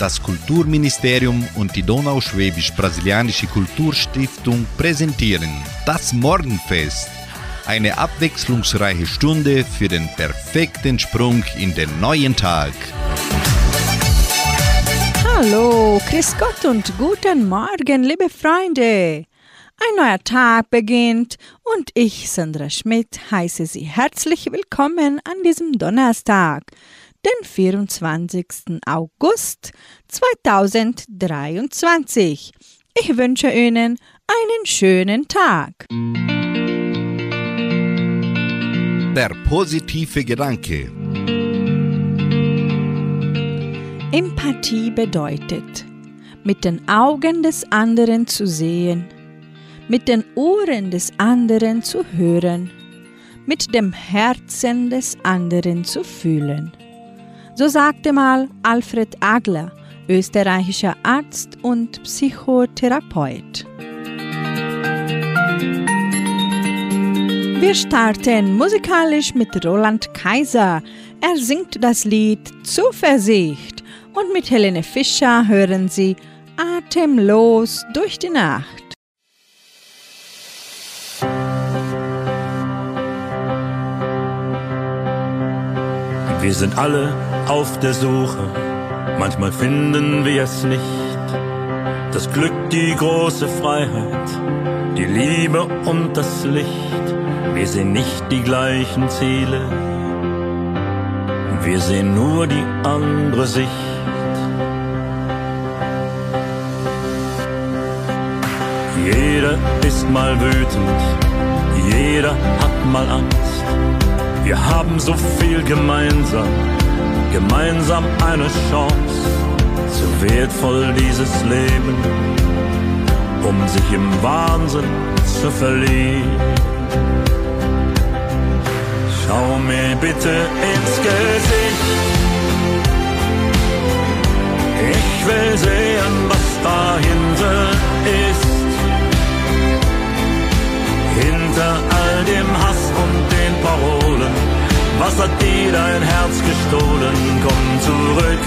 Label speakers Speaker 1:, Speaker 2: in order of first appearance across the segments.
Speaker 1: Das Kulturministerium und die Donauschwäbisch-Brasilianische Kulturstiftung präsentieren das Morgenfest. Eine abwechslungsreiche Stunde für den perfekten Sprung in den neuen Tag.
Speaker 2: Hallo, Chris Gott und guten Morgen, liebe Freunde. Ein neuer Tag beginnt und ich, Sandra Schmidt, heiße Sie herzlich willkommen an diesem Donnerstag, den 24. August 2023. Ich wünsche Ihnen einen schönen Tag.
Speaker 1: Der positive Gedanke.
Speaker 2: Empathie bedeutet, mit den Augen des anderen zu sehen, mit den Ohren des anderen zu hören, mit dem Herzen des anderen zu fühlen. So sagte mal Alfred Agler, österreichischer Arzt und Psychotherapeut. Wir starten musikalisch mit Roland Kaiser. Er singt das Lied Zuversicht und mit Helene Fischer hören Sie Atemlos durch die Nacht.
Speaker 3: Wir sind alle auf der Suche, manchmal finden wir es nicht. Das Glück, die große Freiheit, die Liebe und das Licht. Wir sehen nicht die gleichen Ziele, wir sehen nur die andere Sicht. Jeder ist mal wütend, jeder hat mal Angst. Wir haben so viel gemeinsam, gemeinsam eine Chance. So wertvoll dieses Leben, um sich im Wahnsinn zu verlieren. Schau mir bitte ins Gesicht. Ich will sehen, was dahinter ist. Hinter all dem Hass und den Parolen, was hat dir dein Herz gestohlen? Komm zurück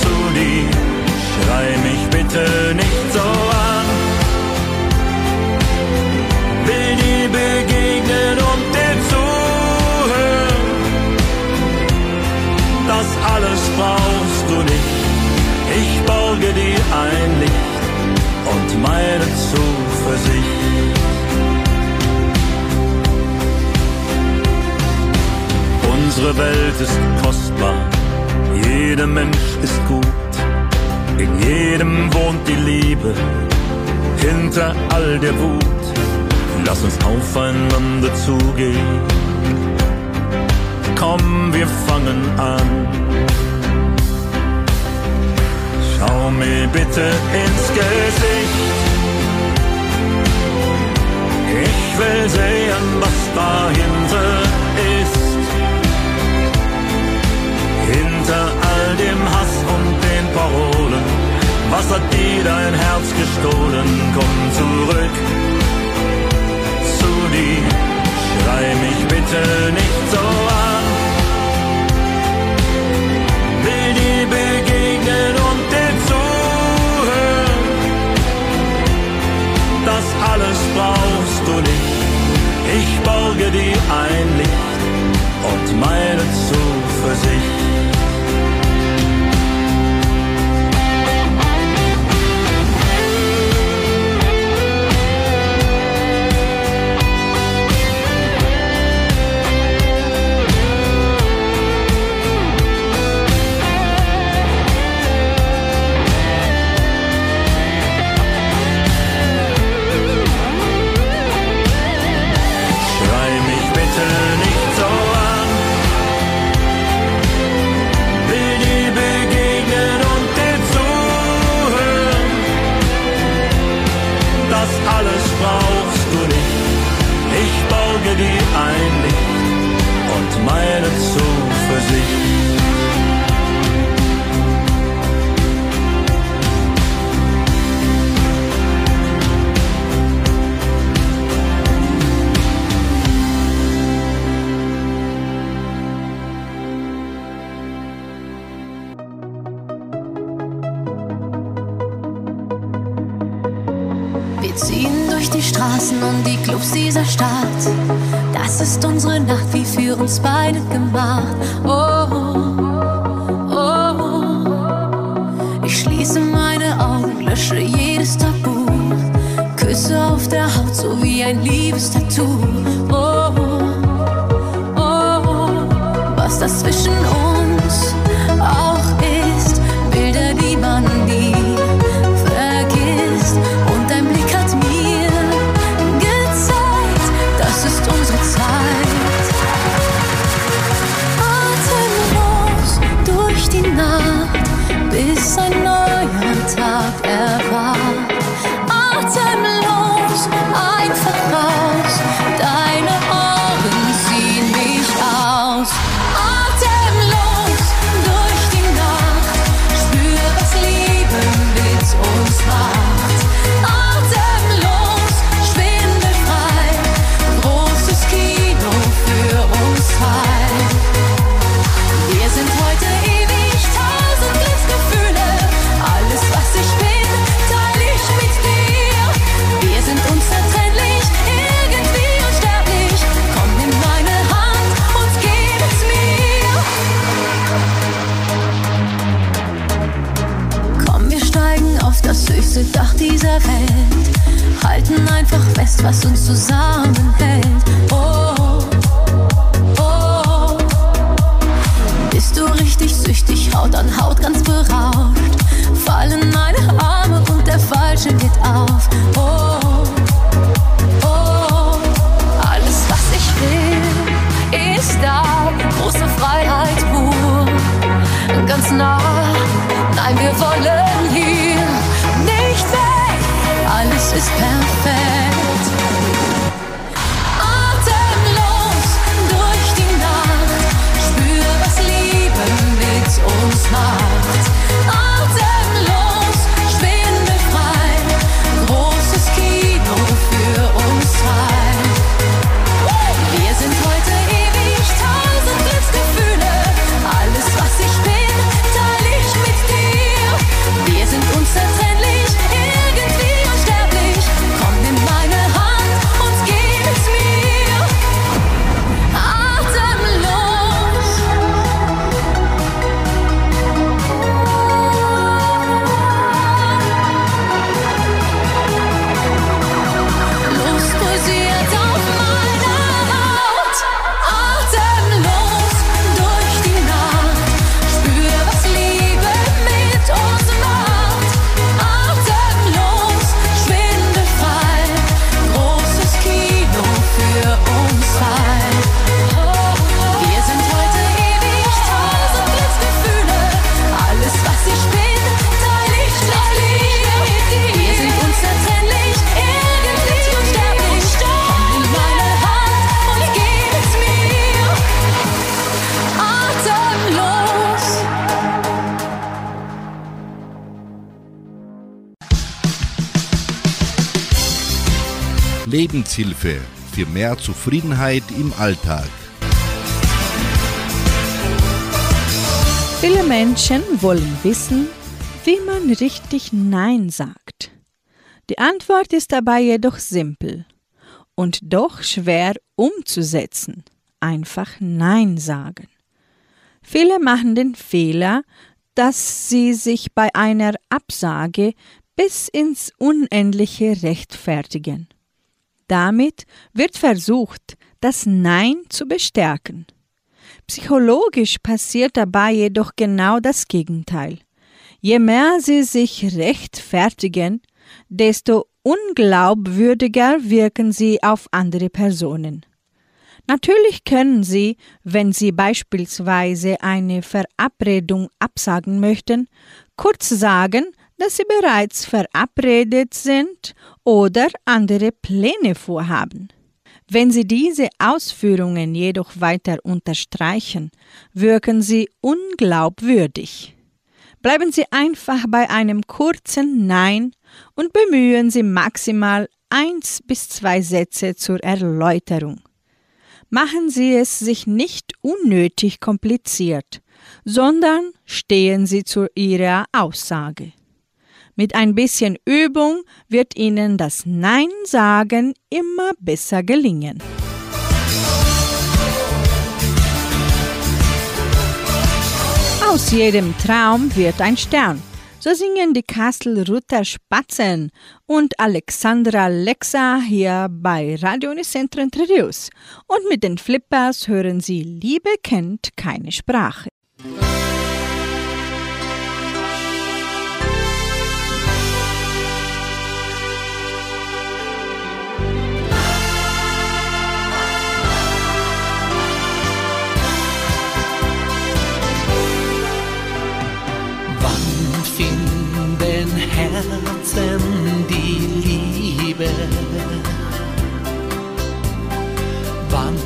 Speaker 3: zu dir, schrei mich bitte nicht so an. Will dir begegnen und dir zuhören, das alles brauchst du nicht. Ich borge dir ein Licht und meine Zuversicht. Unsere Welt ist kostbar, jeder Mensch ist gut, in jedem wohnt die Liebe, hinter all der Wut. Lass uns aufeinander zugehen, komm, wir fangen an. Schau mir bitte ins Gesicht. Ich will sehen, was dahinter ist. Dem Hass und den Parolen. Was hat dir dein Herz gestohlen? Komm zurück zu dir. Schrei mich bitte nicht so an.
Speaker 1: Lebenshilfe für mehr Zufriedenheit im Alltag.
Speaker 2: Viele Menschen wollen wissen, wie man richtig Nein sagt. Die Antwort ist dabei jedoch simpel und doch schwer umzusetzen. Einfach Nein sagen. Viele machen den Fehler, dass sie sich bei einer Absage bis ins Unendliche rechtfertigen. Damit wird versucht, das Nein zu bestärken. Psychologisch passiert dabei jedoch genau das Gegenteil. Je mehr sie sich rechtfertigen, desto unglaubwürdiger wirken sie auf andere Personen. Natürlich können Sie, wenn Sie beispielsweise eine Verabredung absagen möchten, kurz sagen, dass sie bereits verabredet sind oder andere Pläne vorhaben. Wenn sie diese Ausführungen jedoch weiter unterstreichen, wirken sie unglaubwürdig. Bleiben Sie einfach bei einem kurzen Nein und bemühen Sie maximal eins bis zwei Sätze zur Erläuterung. Machen Sie es sich nicht unnötig kompliziert, sondern stehen Sie zu Ihrer Aussage. Mit ein bisschen Übung wird Ihnen das Nein sagen immer besser gelingen. Aus jedem Traum wird ein Stern. So singen die Kastelruther Spatzen und Alexandra Lexa hier bei Radio Unicentro Interviews. Und mit den Flippers hören Sie Liebe kennt keine Sprache.
Speaker 4: Herzen die Liebe. Wann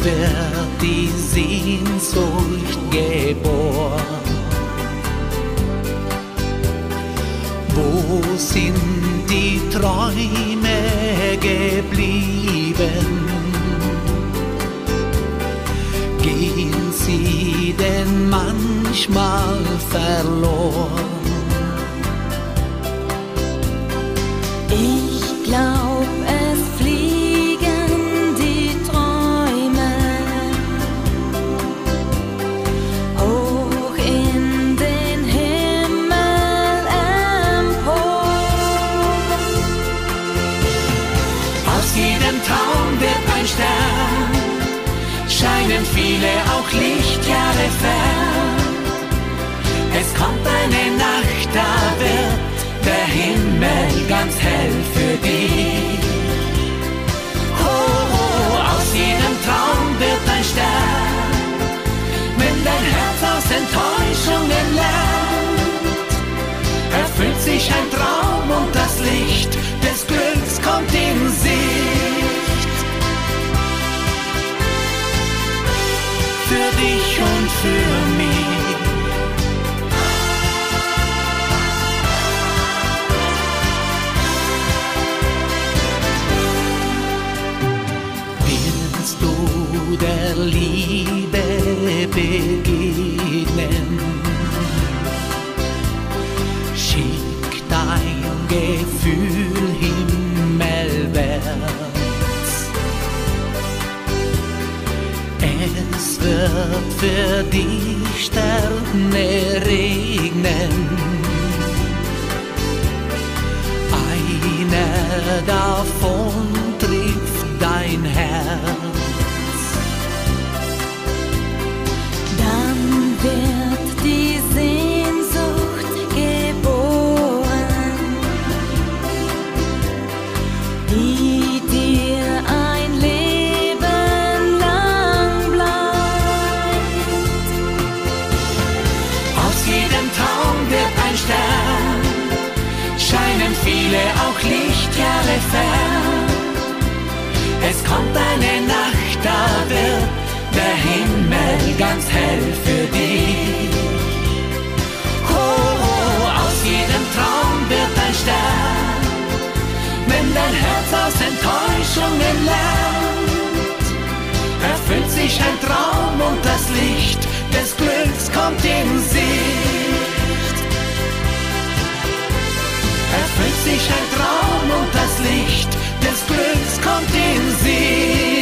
Speaker 4: wird die Sehnsucht geboren? Wo sind die Träume geblieben? Gehen sie denn manchmal verloren?
Speaker 5: Es
Speaker 4: kommt eine Nacht, da wird der Himmel ganz hell für dich. Oh, oh, aus jedem Traum wird ein Stern, wenn dein Herz aus Enttäuschungen lernt. Erfüllt sich ein Traum und das Licht des Glücks kommt in Sicht. Für dich und für mich. der Liebe begegnen. Schick dein Gefühl für dich Sterne regnen. Einer davon Es kommt eine Nacht, da wird der Himmel ganz hell für dich. Oh, oh, aus jedem Traum wird ein Stern, wenn dein Herz aus Enttäuschungen lernt. Erfüllt sich ein Traum und das Licht des Glücks kommt in Sicht. Erfüllt sich ein Traum und das Licht des Glücks kommt in Sicht.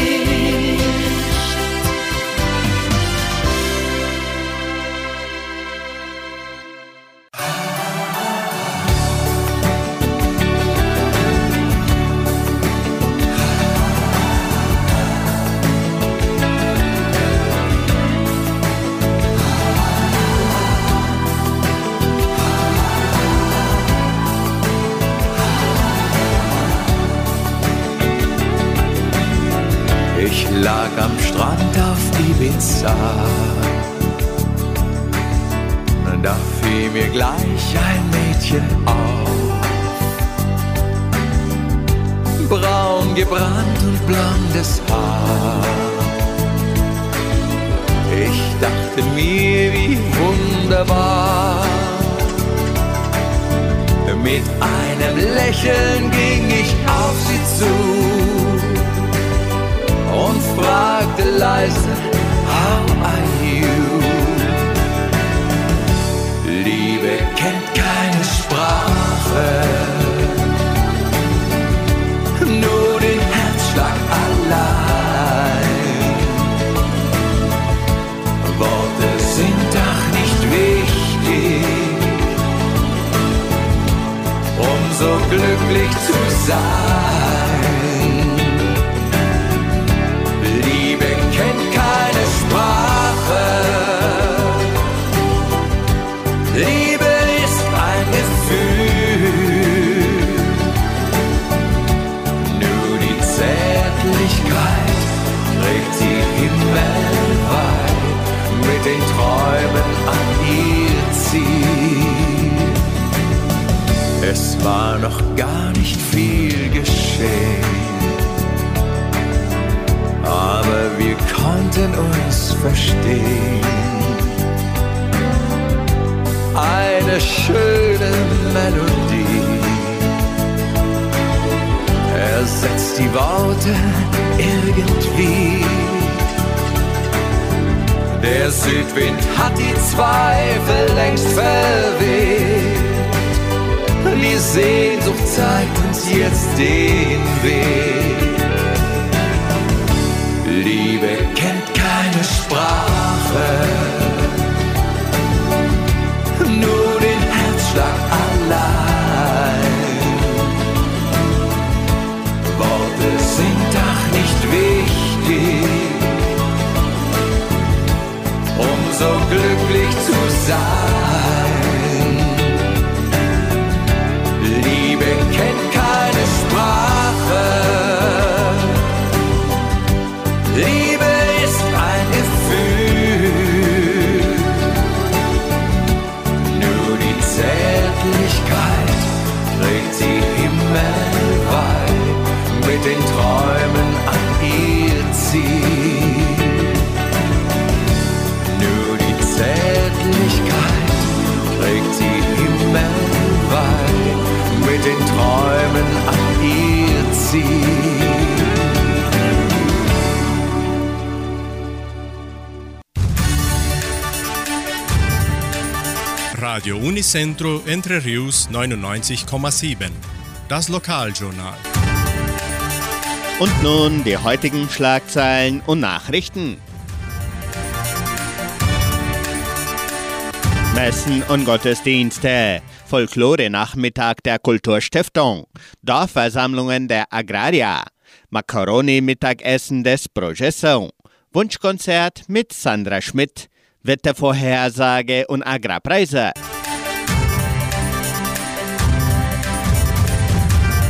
Speaker 6: Ibiza. Da fiel mir gleich ein Mädchen auf. Braun gebrannt und blondes Haar. Ich dachte mir, wie wunderbar. Mit einem Lächeln ging ich auf sie zu und fragte leise, Liebe kennt keine Sprache.
Speaker 7: Unicentro Entre Rius 99,7. Das Lokaljournal.
Speaker 8: Und nun die heutigen Schlagzeilen und Nachrichten. Messen und Gottesdienste, Folklore-Nachmittag der Kulturstiftung, Dorfversammlungen der Agraria, Macaroni-Mittagessen des Progesso, Wunschkonzert mit Sandra Schmidt, Wettervorhersage und Agrarpreise.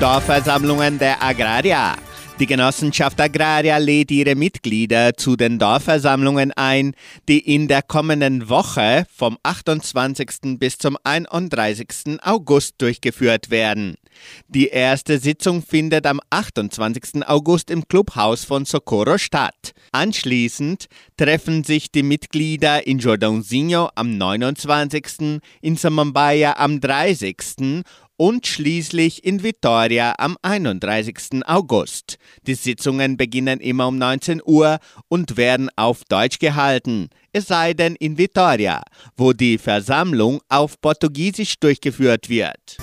Speaker 8: Dorfversammlungen der Agraria. Die Genossenschaft Agraria lädt ihre Mitglieder zu den Dorfversammlungen ein, die in der kommenden Woche vom 28. bis zum 31. August durchgeführt werden. Die erste Sitzung findet am 28. August im Clubhaus von Socorro statt. Anschließend treffen sich die Mitglieder in Jordãozinho am 29., in Samambaia am 30. und schließlich in Vitoria am 31. August. Die Sitzungen beginnen immer um 19 Uhr und werden auf Deutsch gehalten, es sei denn in Vitoria, wo die Versammlung auf Portugiesisch durchgeführt wird.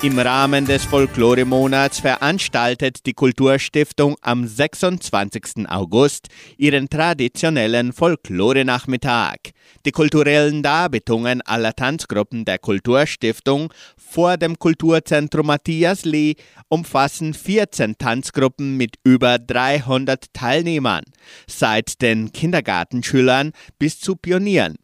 Speaker 8: Im Rahmen des Folklore-Monats veranstaltet die Kulturstiftung am 26. August ihren traditionellen Folklore-Nachmittag. Die kulturellen Darbietungen aller Tanzgruppen der Kulturstiftung vor dem Kulturzentrum Matthias Lee umfassen 14 Tanzgruppen mit über 300 Teilnehmern, seit den Kindergartenschülern bis zu Pionieren.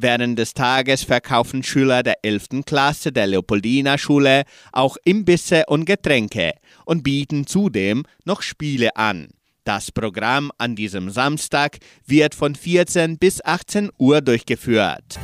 Speaker 8: Während des Tages verkaufen Schüler der 11. Klasse der Leopoldina Schule auch Imbisse und Getränke und bieten zudem noch Spiele an. Das Programm an diesem Samstag wird von 14 bis 18 Uhr durchgeführt.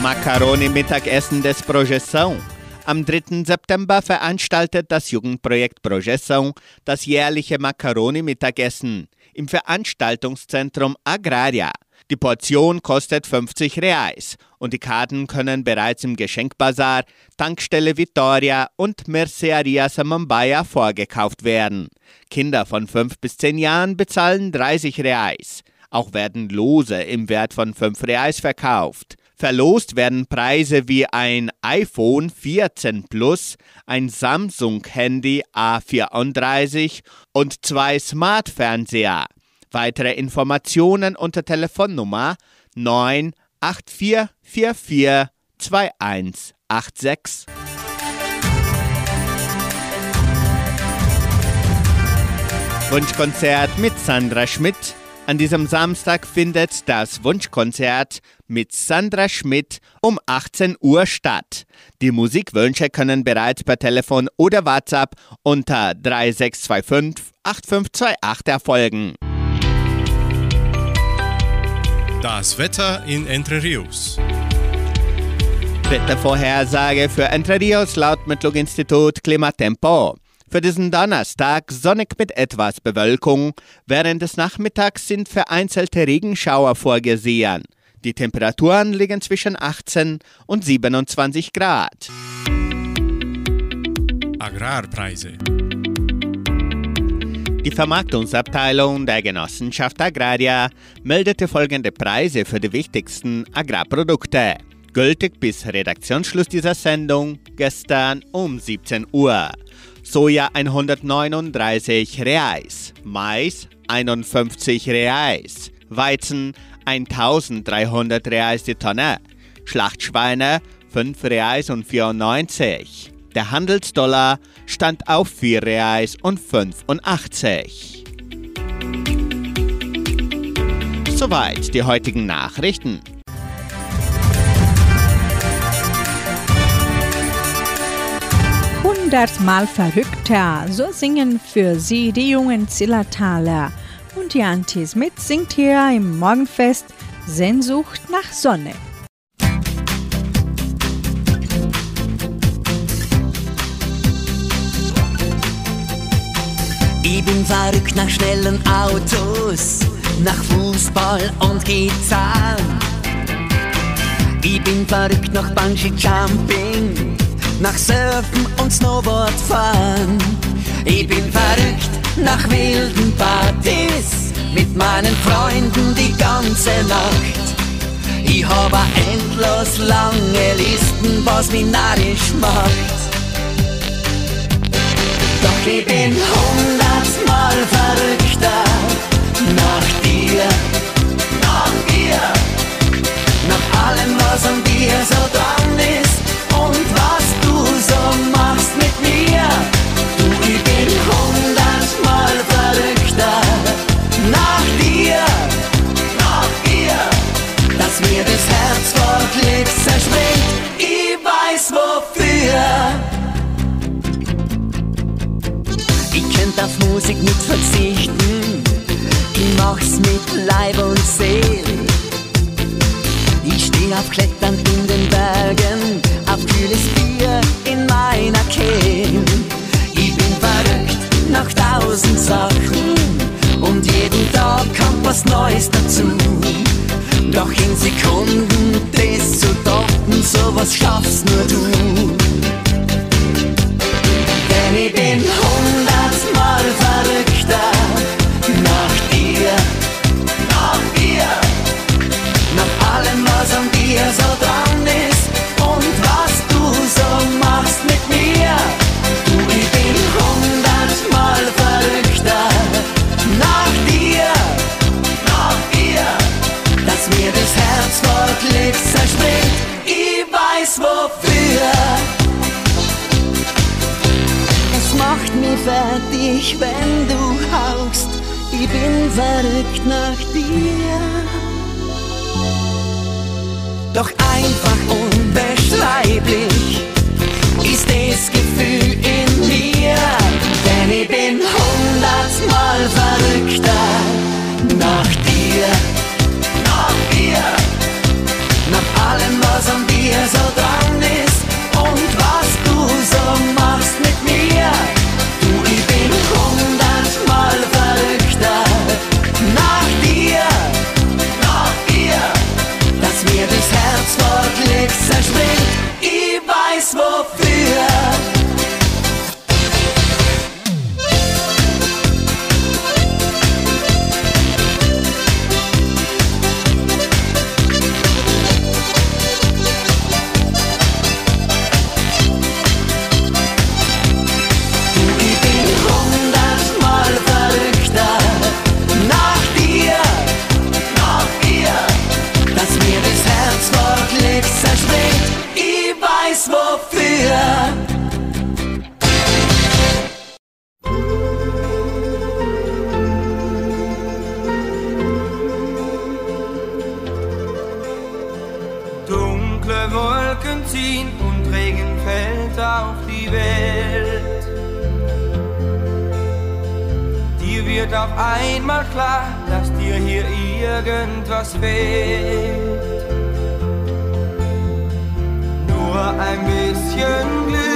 Speaker 8: Macaroni-Mittagessen des Projeção. Am 3. September veranstaltet das Jugendprojekt Projeção das jährliche Macaroni-Mittagessen im Veranstaltungszentrum Agraria. Die Portion kostet 50 Reais und die Karten können bereits im Geschenkbazar, Tankstelle Vittoria und Merceria Samambaya vorgekauft werden. Kinder von 5 bis 10 Jahren bezahlen 30 Reais. Auch werden Lose im Wert von 5 Reais verkauft. Verlost werden Preise wie ein iPhone 14 Plus, ein Samsung-Handy A34 und zwei Smart-Fernseher. Weitere Informationen unter Telefonnummer 984442186. Wunschkonzert mit Sandra Schmidt. An diesem Samstag findet das Wunschkonzert mit Sandra Schmidt um 18 Uhr statt. Die Musikwünsche können bereits per Telefon oder WhatsApp unter 3625 8528 erfolgen.
Speaker 7: Das Wetter in Entre Rios.
Speaker 8: Wettervorhersage für Entre Rios laut Metlog-Institut Klimatempo. Für diesen Donnerstag sonnig mit etwas Bewölkung. Während des Nachmittags sind vereinzelte Regenschauer vorgesehen. Die Temperaturen liegen zwischen 18 und 27 Grad.
Speaker 7: Agrarpreise.
Speaker 8: Die Vermarktungsabteilung der Genossenschaft Agraria meldete folgende Preise für die wichtigsten Agrarprodukte. Gültig bis Redaktionsschluss dieser Sendung gestern um 17 Uhr. Soja 139 Reais, Mais 51 Reais, Weizen 1300 Reais die Tonne, Schlachtschweine 5 Reais und 94. Der Handelsdollar stand auf 4 Reais und 85. Soweit die heutigen Nachrichten.
Speaker 2: Hundertmal verrückter, so singen für Sie die jungen Zillertaler. Und Jan T. Smith singt hier im Morgenfest Sehnsucht nach Sonne.
Speaker 4: Ich bin verrückt nach schnellen Autos, nach Fußball und Gitarre. Ich bin verrückt nach Bungee Jumping, nach Surfen und Snowboardfahren. Ich bin verrückt nach wilden Partys, mit meinen Freunden die ganze Nacht. Ich habe endlos lange Listen, was mich narrisch macht. Doch ich bin hundertmal verrückter nach dir, nach dir, nach allem, was an dir so zerspringt. Ich weiß wofür. Ich könnt auf Musik nicht verzichten, ich mach's mit Leib und Seele. Ich steh auf Klettern in den Bergen, auf kühles Bier in meiner Kehle. Ich bin verrückt nach tausend Sachen und jeden Tag kommt was Neues dazu. Doch in Sekunden das zu toppen, sowas schaffst nur du. Denn ich bin hundertmal verrückter nach dir, nach dir, nach allem, was an dir so verrückt nach dir. Doch einfach unbeschreiblich ist das Gefühl in mir, denn ich bin hundertmal verrückter nach dir, nach dir, nach
Speaker 9: allem, was an dir so dran ist und was du so machst.
Speaker 1: ein.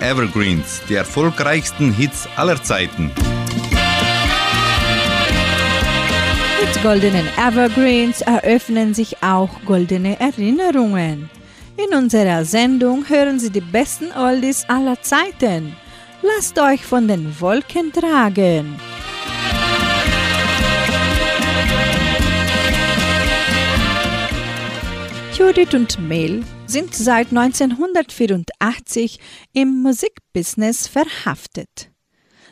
Speaker 1: Evergreens, die erfolgreichsten Hits aller Zeiten.
Speaker 2: Mit goldenen Evergreens eröffnen sich auch goldene Erinnerungen. In unserer Sendung hören Sie die besten Oldies aller Zeiten. Lasst euch von den Wolken tragen. Judith und Mel sind seit 1984 im Musikbusiness verhaftet.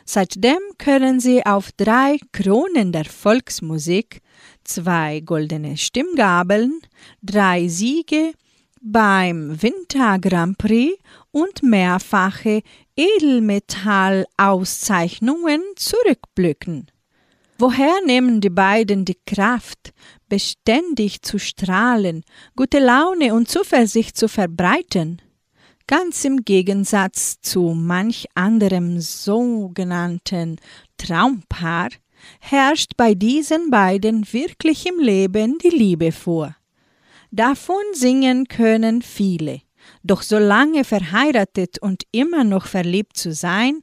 Speaker 2: Seitdem können sie auf drei Kronen der Volksmusik, zwei goldene Stimmgabeln, drei Siege beim Winter Grand Prix und mehrfache Edelmetall-Auszeichnungen zurückblicken. Woher nehmen die beiden die Kraft, beständig zu strahlen, gute Laune und Zuversicht zu verbreiten? Ganz im Gegensatz zu manch anderem sogenannten Traumpaar herrscht bei diesen beiden wirklich im Leben die Liebe vor. Davon singen können viele, doch solange verheiratet und immer noch verliebt zu sein,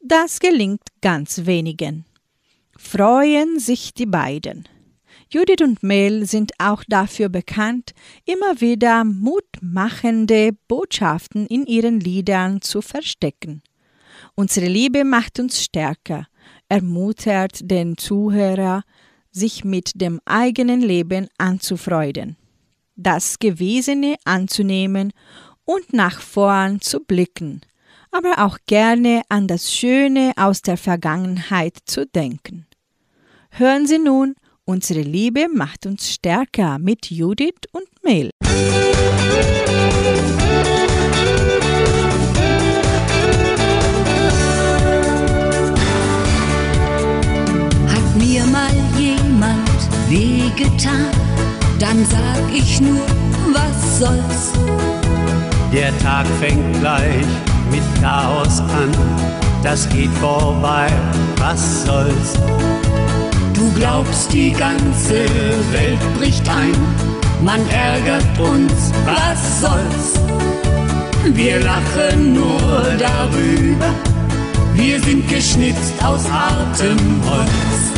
Speaker 2: das gelingt ganz wenigen. Freuen sich die beiden. Judith und Mel sind auch dafür bekannt, immer wieder mutmachende Botschaften in ihren Liedern zu verstecken. Unsere Liebe macht uns stärker, ermutigt den Zuhörer, sich mit dem eigenen Leben anzufreuden, das Gewesene anzunehmen und nach vorn zu blicken, aber auch gerne an das Schöne aus der Vergangenheit zu denken. Hören Sie nun Unsere Liebe macht uns stärker mit Judith und Mel.
Speaker 10: Hat mir mal jemand wehgetan, dann sag ich nur, was soll's.
Speaker 11: Der Tag fängt gleich mit Chaos an, das geht vorbei, was soll's.
Speaker 10: Glaubst, die ganze Welt bricht ein, man ärgert uns, was soll's? Wir lachen nur darüber, wir sind geschnitzt aus hartem Holz.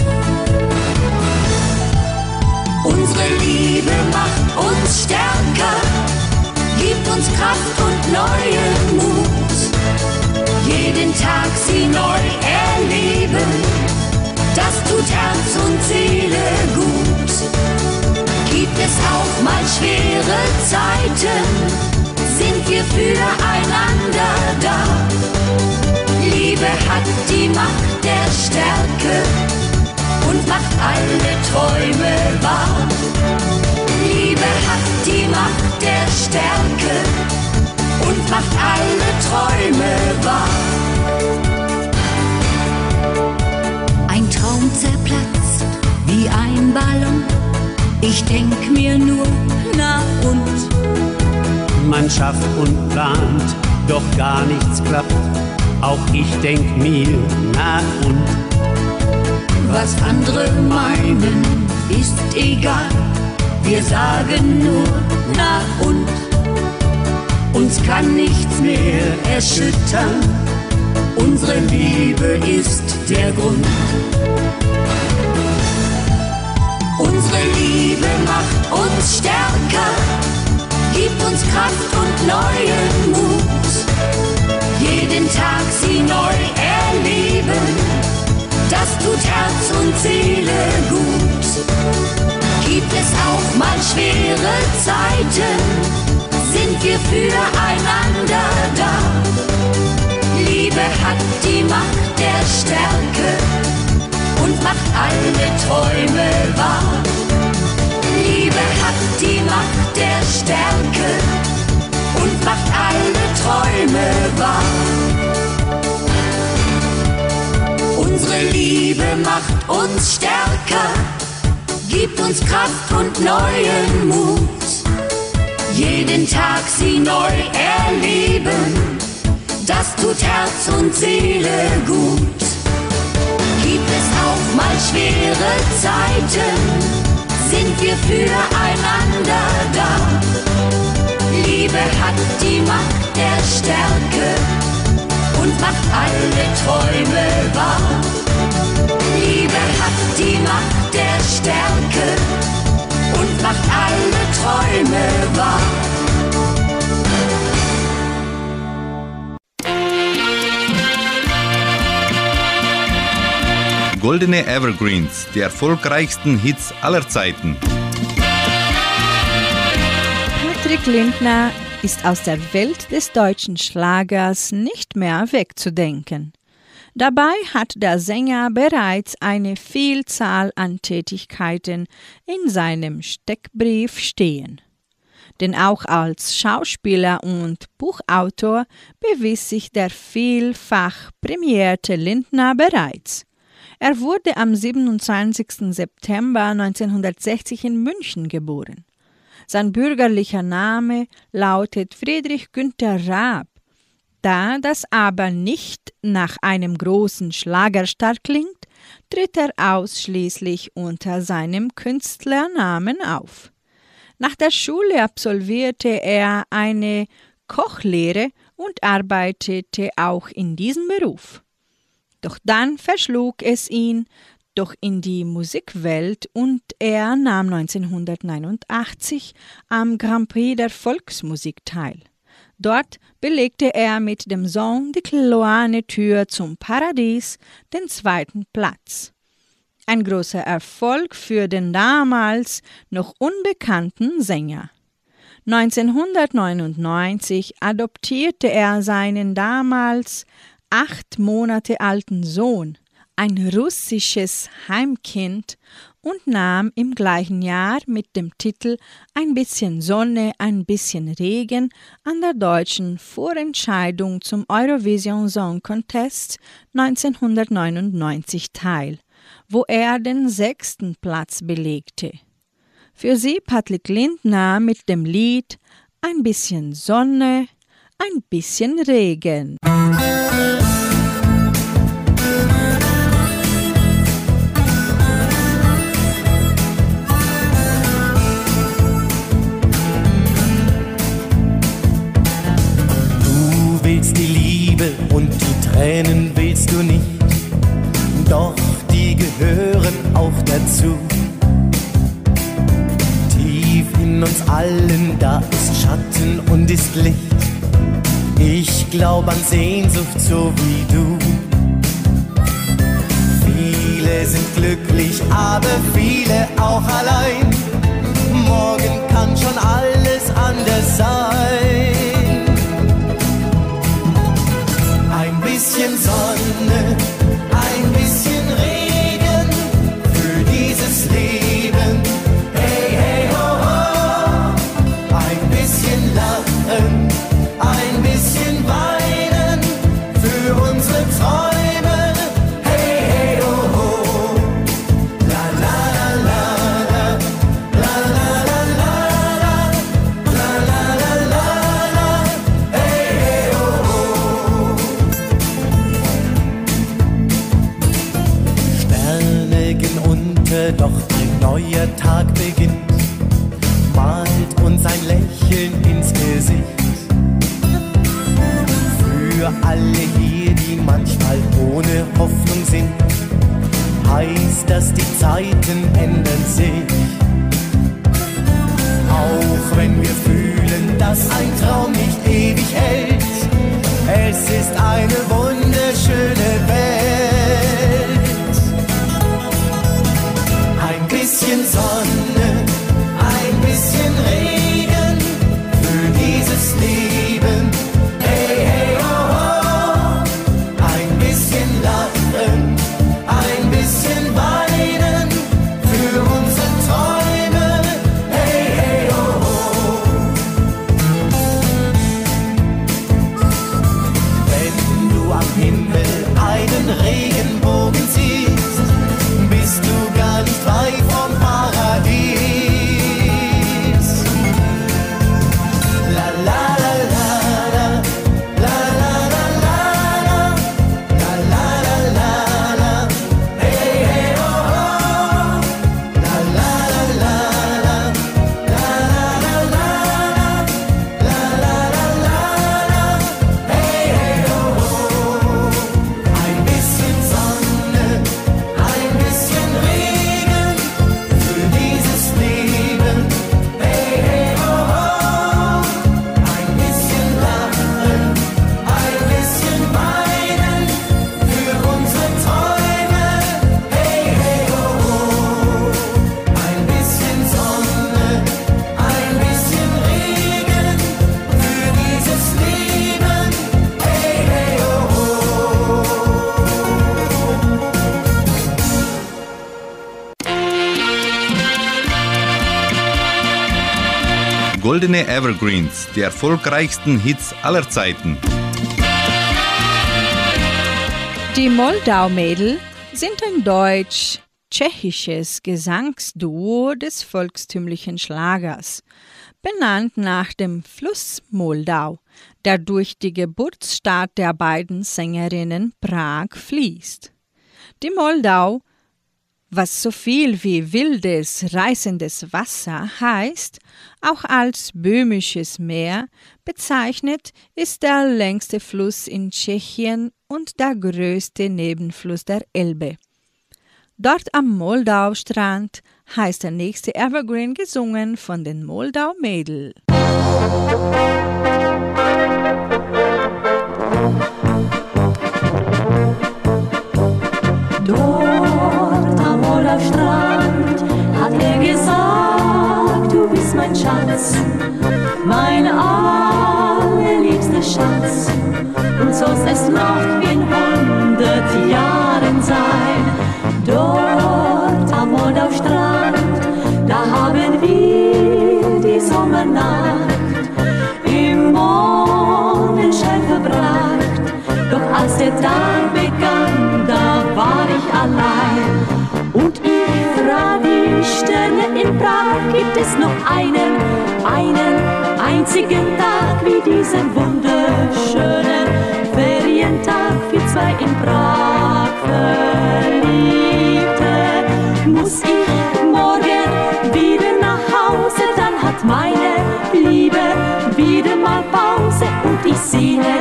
Speaker 10: Unsere Liebe macht uns stärker, gibt uns Kraft und neuen Mut. Jeden Tag sie neu erleben das tut Herz und Seele gut. Gibt es auch mal schwere Zeiten, sind wir füreinander da. Liebe hat die Macht der Stärke und macht alle Träume wahr. Liebe hat die Macht der Stärke und macht alle Träume wahr. Traum zerplatzt wie ein Ballon. Ich denk mir nur, na und?
Speaker 11: Man schafft und plant, doch gar nichts klappt. Auch ich denk mir, na und?
Speaker 10: Was andere meinen, ist egal. Wir sagen nur, na und? Uns kann nichts mehr erschüttern. Unsere Liebe ist der Grund. Unsere Liebe macht uns stärker, gibt uns Kraft und neuen Mut. Jeden Tag sie neu erleben, das tut Herz und Seele gut. Gibt es auch mal schwere Zeiten, sind wir füreinander da. Liebe hat die Macht der Stärke und macht alle Träume wahr. Liebe hat die Macht der Stärke und macht alle Träume wahr. Unsere Liebe macht uns stärker, gibt uns Kraft und neuen Mut. Jeden Tag sie neu erleben, das tut Herz und Seele gut mal schwere Zeiten, sind wir füreinander da. Liebe hat die Macht der Stärke und macht alle Träume wahr. Liebe hat die Macht der Stärke und macht alle Träume wahr.
Speaker 1: Goldene Evergreens, die erfolgreichsten Hits aller Zeiten.
Speaker 2: Patrick Lindner ist aus der Welt des deutschen Schlagers nicht mehr wegzudenken. Dabei hat der Sänger bereits eine Vielzahl an Tätigkeiten in seinem Steckbrief stehen. Denn auch als Schauspieler und Buchautor bewies sich der vielfach prämierte Lindner bereits. Er wurde am 27. September 1960 in München geboren. Sein bürgerlicher Name lautet Friedrich Günther Raab. Da das aber nicht nach einem großen Schlagerstar klingt, tritt er ausschließlich unter seinem Künstlernamen auf. Nach der Schule absolvierte er eine Kochlehre und arbeitete auch in diesem Beruf. Doch dann verschlug es ihn doch in die Musikwelt und er nahm 1989 am Grand Prix der Volksmusik teil. Dort belegte er mit dem Song Die Kloane Tür zum Paradies den zweiten Platz. Ein großer Erfolg für den damals noch unbekannten Sänger. 1999 adoptierte er seinen damals acht Monate alten Sohn, ein russisches Heimkind, und nahm im gleichen Jahr mit dem Titel Ein bisschen Sonne, ein bisschen Regen an der deutschen Vorentscheidung zum Eurovision Song Contest 1999 teil, wo er den sechsten Platz belegte. Für sie Patrick Lindner mit dem Lied Ein bisschen Sonne, ein bisschen Regen.
Speaker 12: willst die Liebe und die Tränen willst du nicht, doch die gehören auch dazu. Uns allen, da ist Schatten und ist Licht. Ich glaub an Sehnsucht so wie du. Viele sind glücklich, aber viele auch allein. Morgen kann schon alles anders sein. and I
Speaker 1: Goldene Evergreens, die erfolgreichsten Hits aller Zeiten.
Speaker 2: Die Moldau-Mädel sind ein deutsch-tschechisches Gesangsduo des volkstümlichen Schlagers, benannt nach dem Fluss Moldau, der durch die Geburtsstadt der beiden Sängerinnen Prag fließt. Die Moldau, was so viel wie wildes, reißendes Wasser heißt, auch als böhmisches Meer bezeichnet, ist der längste Fluss in Tschechien und der größte Nebenfluss der Elbe. Dort am Moldau-Strand heißt der nächste Evergreen gesungen von den Moldau-Mädel.
Speaker 13: Mein allerliebster Schatz und sollst es noch in hundert Jahren sein. Dort am Moldau-Strand, da haben wir die Sommernacht im Mondenschein verbracht. Doch als der Tag begann, da war ich allein. Und ich frag die Sterne in Prag, gibt es noch einen, einen einzigen Tag wie diesen wunderschönen Ferientag für zwei in Prag Verliebte. Muss ich morgen wieder nach Hause, dann hat meine Liebe wieder mal Pause und ich sehne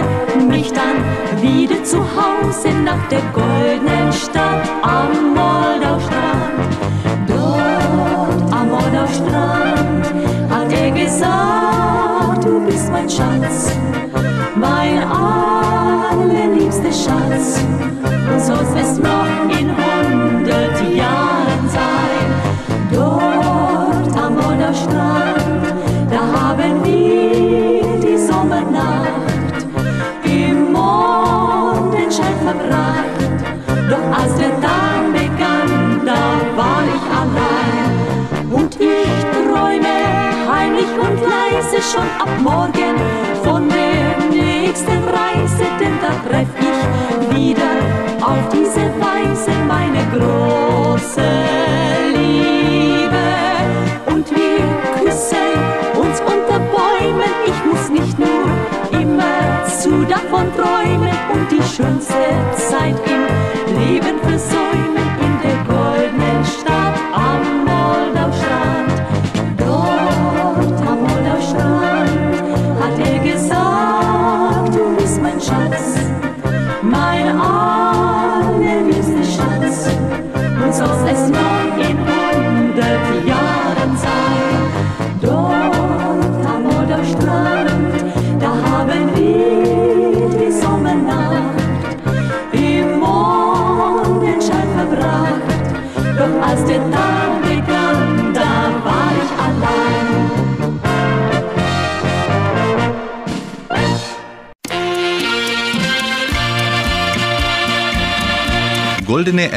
Speaker 13: mich dann wieder zu Hause nach der goldenen Stadt am Moldaustrand. Dort am Moldaustrand hat er gesagt, du bist mein Schatz, mein allerliebster Schatz. Und sollst es noch in hundert schon ab morgen. Von der nächsten Reise, denn da treff ich wieder auf diese Weise meine große Liebe. Und wir küssen uns unter Bäumen, ich muss nicht nur immer zu davon träumen. Und die schönste Zeit im Leben versäumen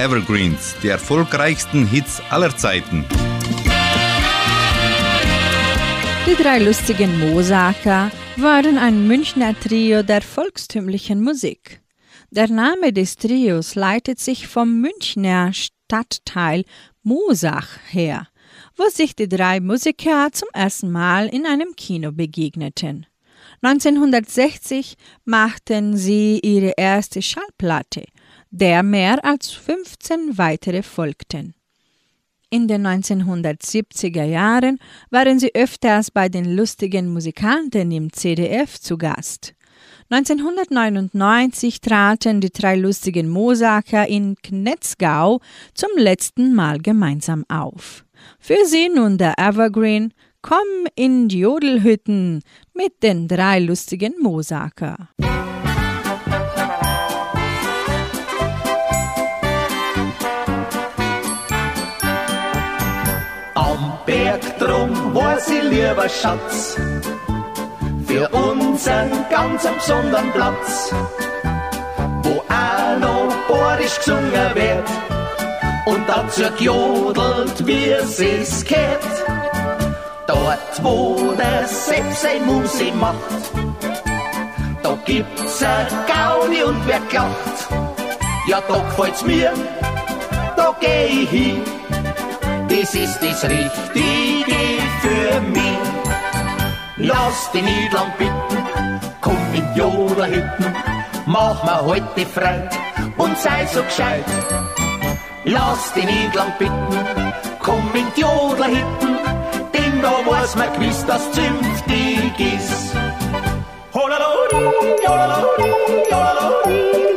Speaker 1: Evergreens, die erfolgreichsten Hits aller Zeiten.
Speaker 2: Die drei lustigen Mosaker waren ein Münchner Trio der volkstümlichen Musik. Der Name des Trios leitet sich vom Münchner Stadtteil Mosach her, wo sich die drei Musiker zum ersten Mal in einem Kino begegneten. 1960 machten sie ihre erste Schallplatte, der mehr als 15 weitere folgten. In den 1970er Jahren waren sie öfters bei den lustigen Musikanten im CDF zu Gast. 1999 traten die drei lustigen Mosaker in Knetzgau zum letzten Mal gemeinsam auf. Für sie nun der Evergreen Komm in die Jodelhütten mit den drei lustigen Mosaker.
Speaker 12: Lieber Schatz, für unseren ganz besonderen Platz, wo auch noch borisch gesungen wird und dazu gejodelt, wie es es geht.
Speaker 14: Dort, wo der Sepp sein Musi macht, da gibt's a Gaudi und wer klacht. Ja, da gefällt's mir, da geh ich hin. Das ist das Richtige für mich. Lass die nicht bitten, komm in die Joderhütten, mach mir heute Freit und sei so gescheit. Lass die nicht bitten, komm in die Joderhütten, denn da weiß man gewiss, dass zünftig ist. Holalodi, holalodi, holalodi.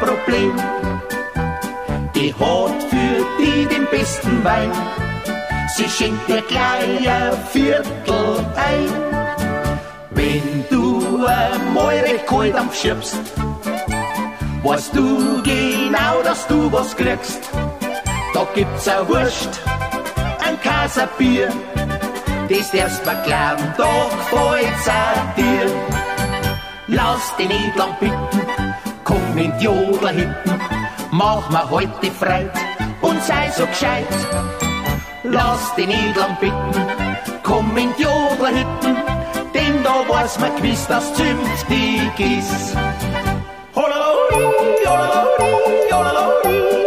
Speaker 14: Problem. Die hat für die den besten Wein. Sie schenkt dir gleich ein Viertel ein. Wenn du einmal recht kalt am schiebst, weißt du genau, dass du was kriegst. Da gibt's ein Wurst, ein Kaserbier, das darfst mir glauben, da gefällt's auch dir. Lass dich nicht bitten, in die Jodler hinten, mach mir heute Freit und sei so gescheit. Lass nicht lang bitten, komm in die Jodler hinten, denn da weiß man gewiss, dass zünftig ist. Holalodi, holalodi, holalodi.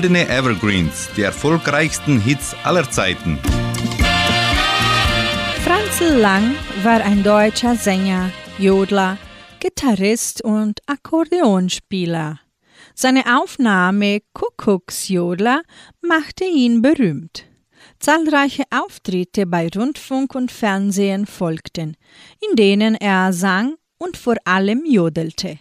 Speaker 15: Goldene Evergreens, die erfolgreichsten Hits aller Zeiten.
Speaker 2: Franzl Lang war ein deutscher Sänger, Jodler, Gitarrist und Akkordeonspieler. Seine Aufnahme Kuckucksjodler machte ihn berühmt. Zahlreiche Auftritte bei Rundfunk und Fernsehen folgten, in denen er sang und vor allem jodelte.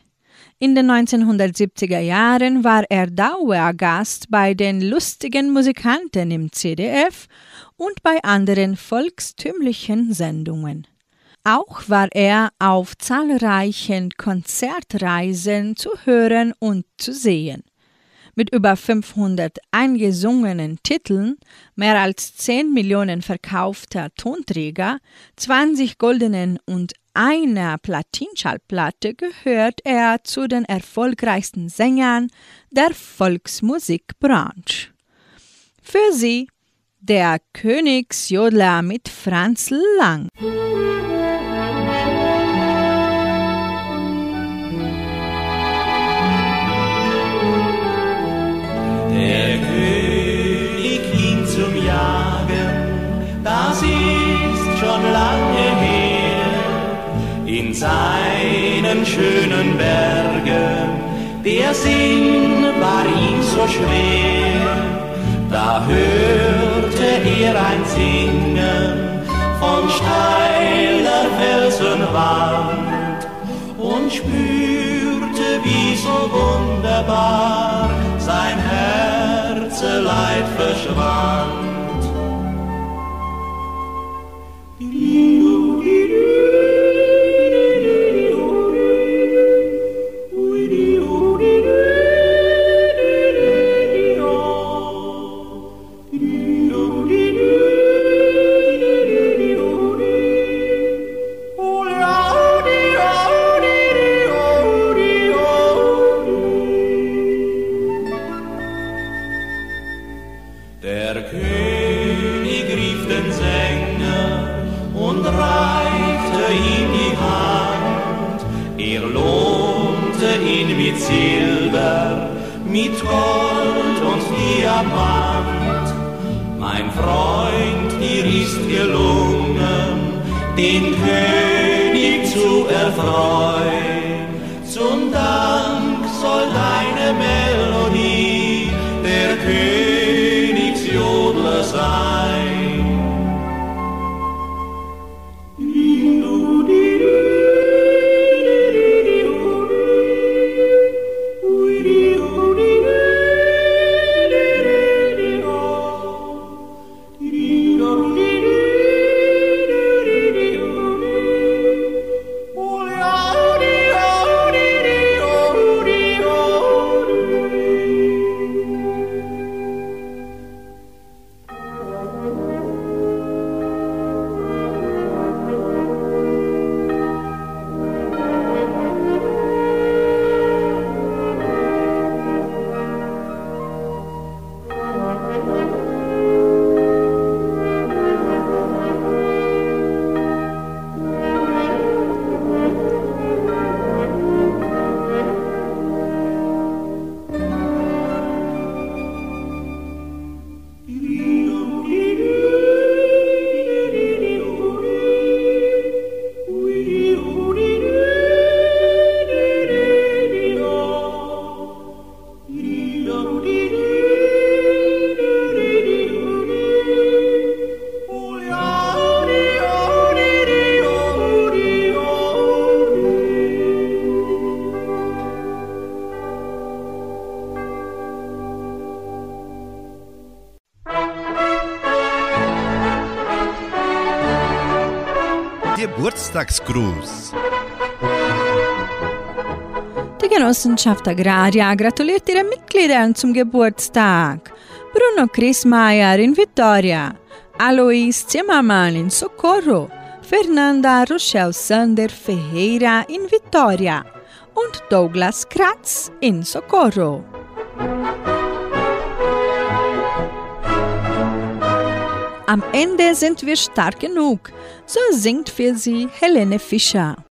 Speaker 2: In den 1970er Jahren war er Dauergast bei den lustigen Musikanten im CDF und bei anderen volkstümlichen Sendungen. Auch war er auf zahlreichen Konzertreisen zu hören und zu sehen. Mit über 500 eingesungenen Titeln, mehr als 10 Millionen verkaufter Tonträger, 20 goldenen und einer Platinschallplatte gehört er zu den erfolgreichsten Sängern der Volksmusikbranche. Für sie der Königsjodler mit Franz Lang.
Speaker 16: Seinen schönen Bergen, der Sinn war ihm so schwer, da hörte er ein Singen von steiler Felsenwand und spürte, wie so wunderbar sein Herzeleid verschwand.
Speaker 15: Geburtstagsgruß.
Speaker 13: Die Genossenschaft Agraria gratuliert ihren Mitgliedern zum Geburtstag. Bruno Chrismeier in Vitoria, Alois Zimmermann in Socorro, Fernanda Rochelle Sander Ferreira in Vitoria und Douglas Kratz in Socorro. Am Ende sind wir stark genug, so singt für sie Helene Fischer.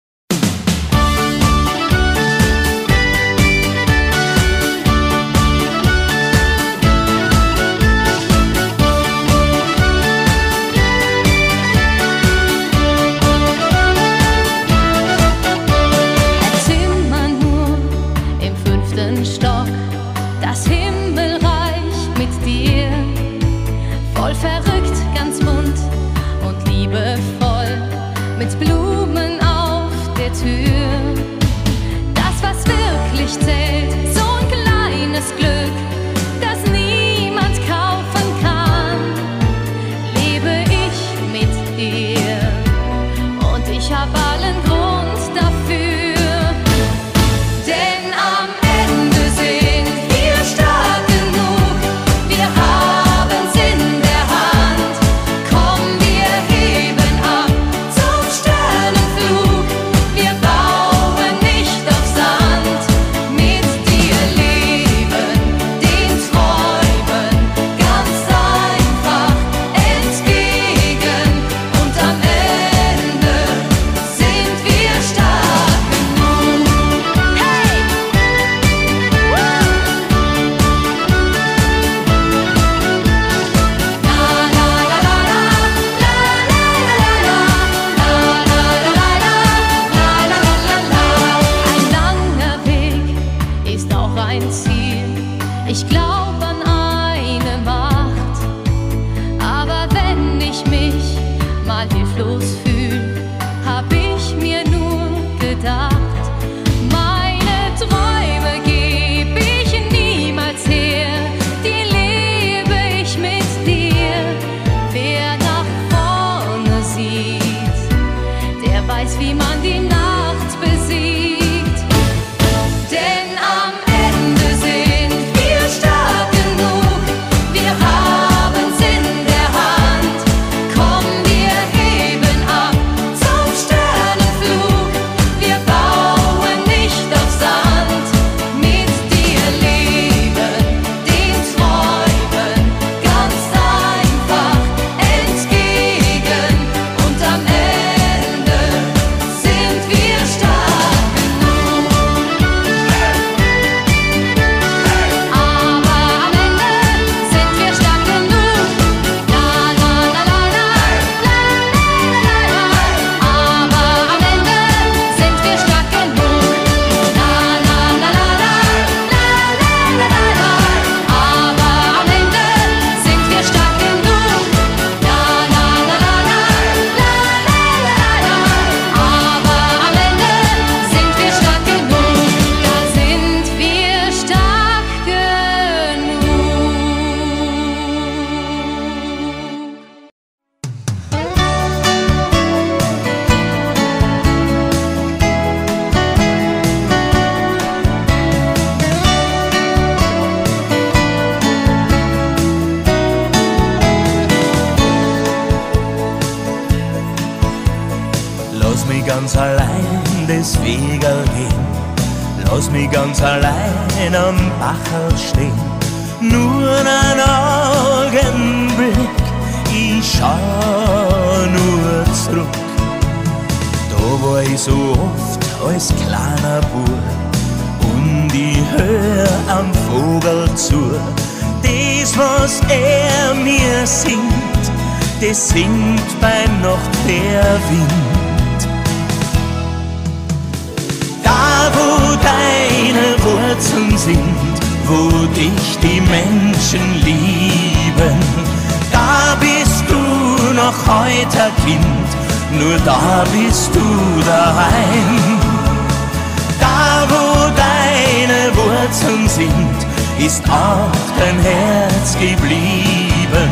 Speaker 13: lieben.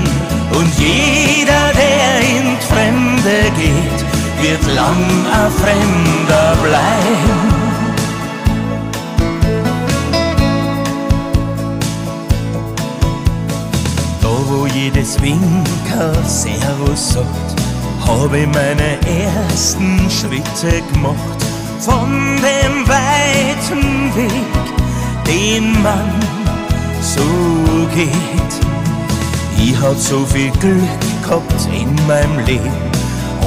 Speaker 4: Und jeder, der in Fremde geht, wird lang ein Fremder bleiben. Da, wo jedes Winkel Servus sagt, habe ich meine ersten Schritte gemacht von dem weiten Weg, den man so geht. Ich hab so viel Glück gehabt in meinem Leben,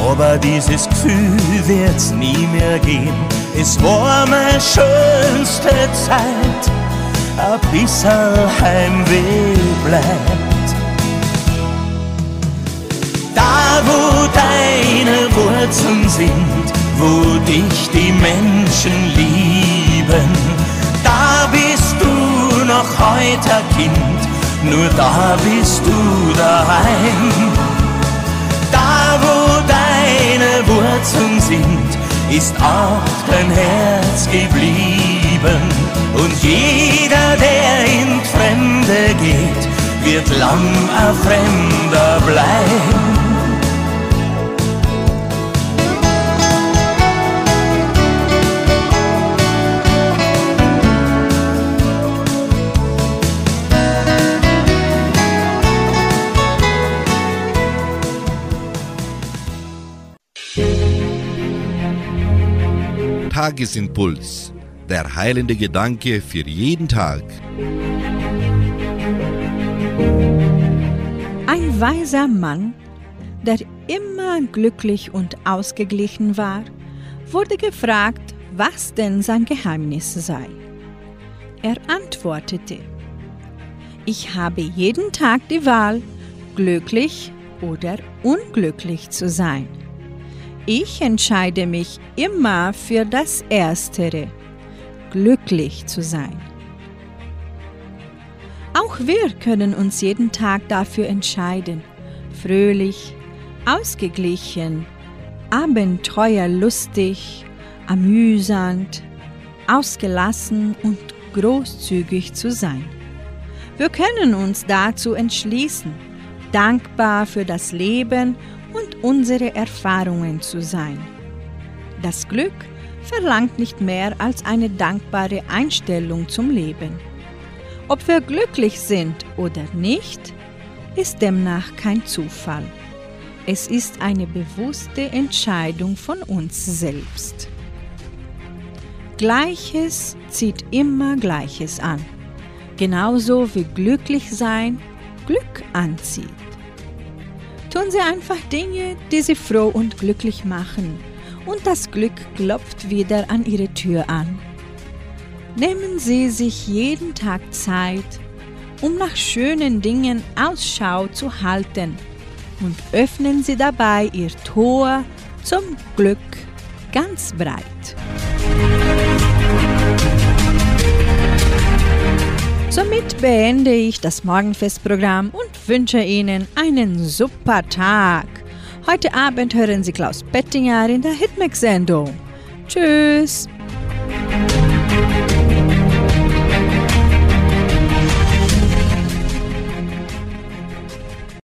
Speaker 4: aber dieses Gefühl wird's nie mehr geben. Es war meine schönste Zeit, ein bisschen Heimweh bleibt. Da wo deine Wurzeln sind, wo dich die Menschen lieben, da bist du noch heute Kind, nur da bist du daheim. Da wo deine Wurzeln sind, ist auch dein Herz geblieben. Und jeder, der in Fremde geht, wird lang ein Fremder bleiben.
Speaker 15: Tagesimpuls. Der heilende Gedanke für jeden Tag.
Speaker 2: Ein weiser Mann, der immer glücklich und ausgeglichen war, wurde gefragt, was denn sein Geheimnis sei. Er antwortete, ich habe jeden Tag die Wahl, glücklich oder unglücklich zu sein. Ich entscheide mich immer für das Erstere, glücklich zu sein. Auch wir können uns jeden Tag dafür entscheiden, fröhlich, ausgeglichen, abenteuerlustig, amüsant, ausgelassen und großzügig zu sein. Wir können uns dazu entschließen, dankbar für das Leben und unsere Erfahrungen zu sein. Das Glück verlangt nicht mehr als eine dankbare Einstellung zum Leben. Ob wir glücklich sind oder nicht, ist demnach kein Zufall. Es ist eine bewusste Entscheidung von uns selbst. Gleiches zieht immer Gleiches an, genauso wie glücklich sein Glück anzieht. Tun Sie einfach Dinge, die Sie froh und glücklich machen, und das Glück klopft wieder an Ihre Tür an. Nehmen Sie sich jeden Tag Zeit, um nach schönen Dingen Ausschau zu halten und öffnen Sie dabei Ihr Tor zum Glück ganz breit. Somit beende ich das Morgenfestprogramm und wünsche Ihnen einen super Tag. Heute Abend hören Sie Klaus Bettinger in der Hitmix-Sendung. Tschüss!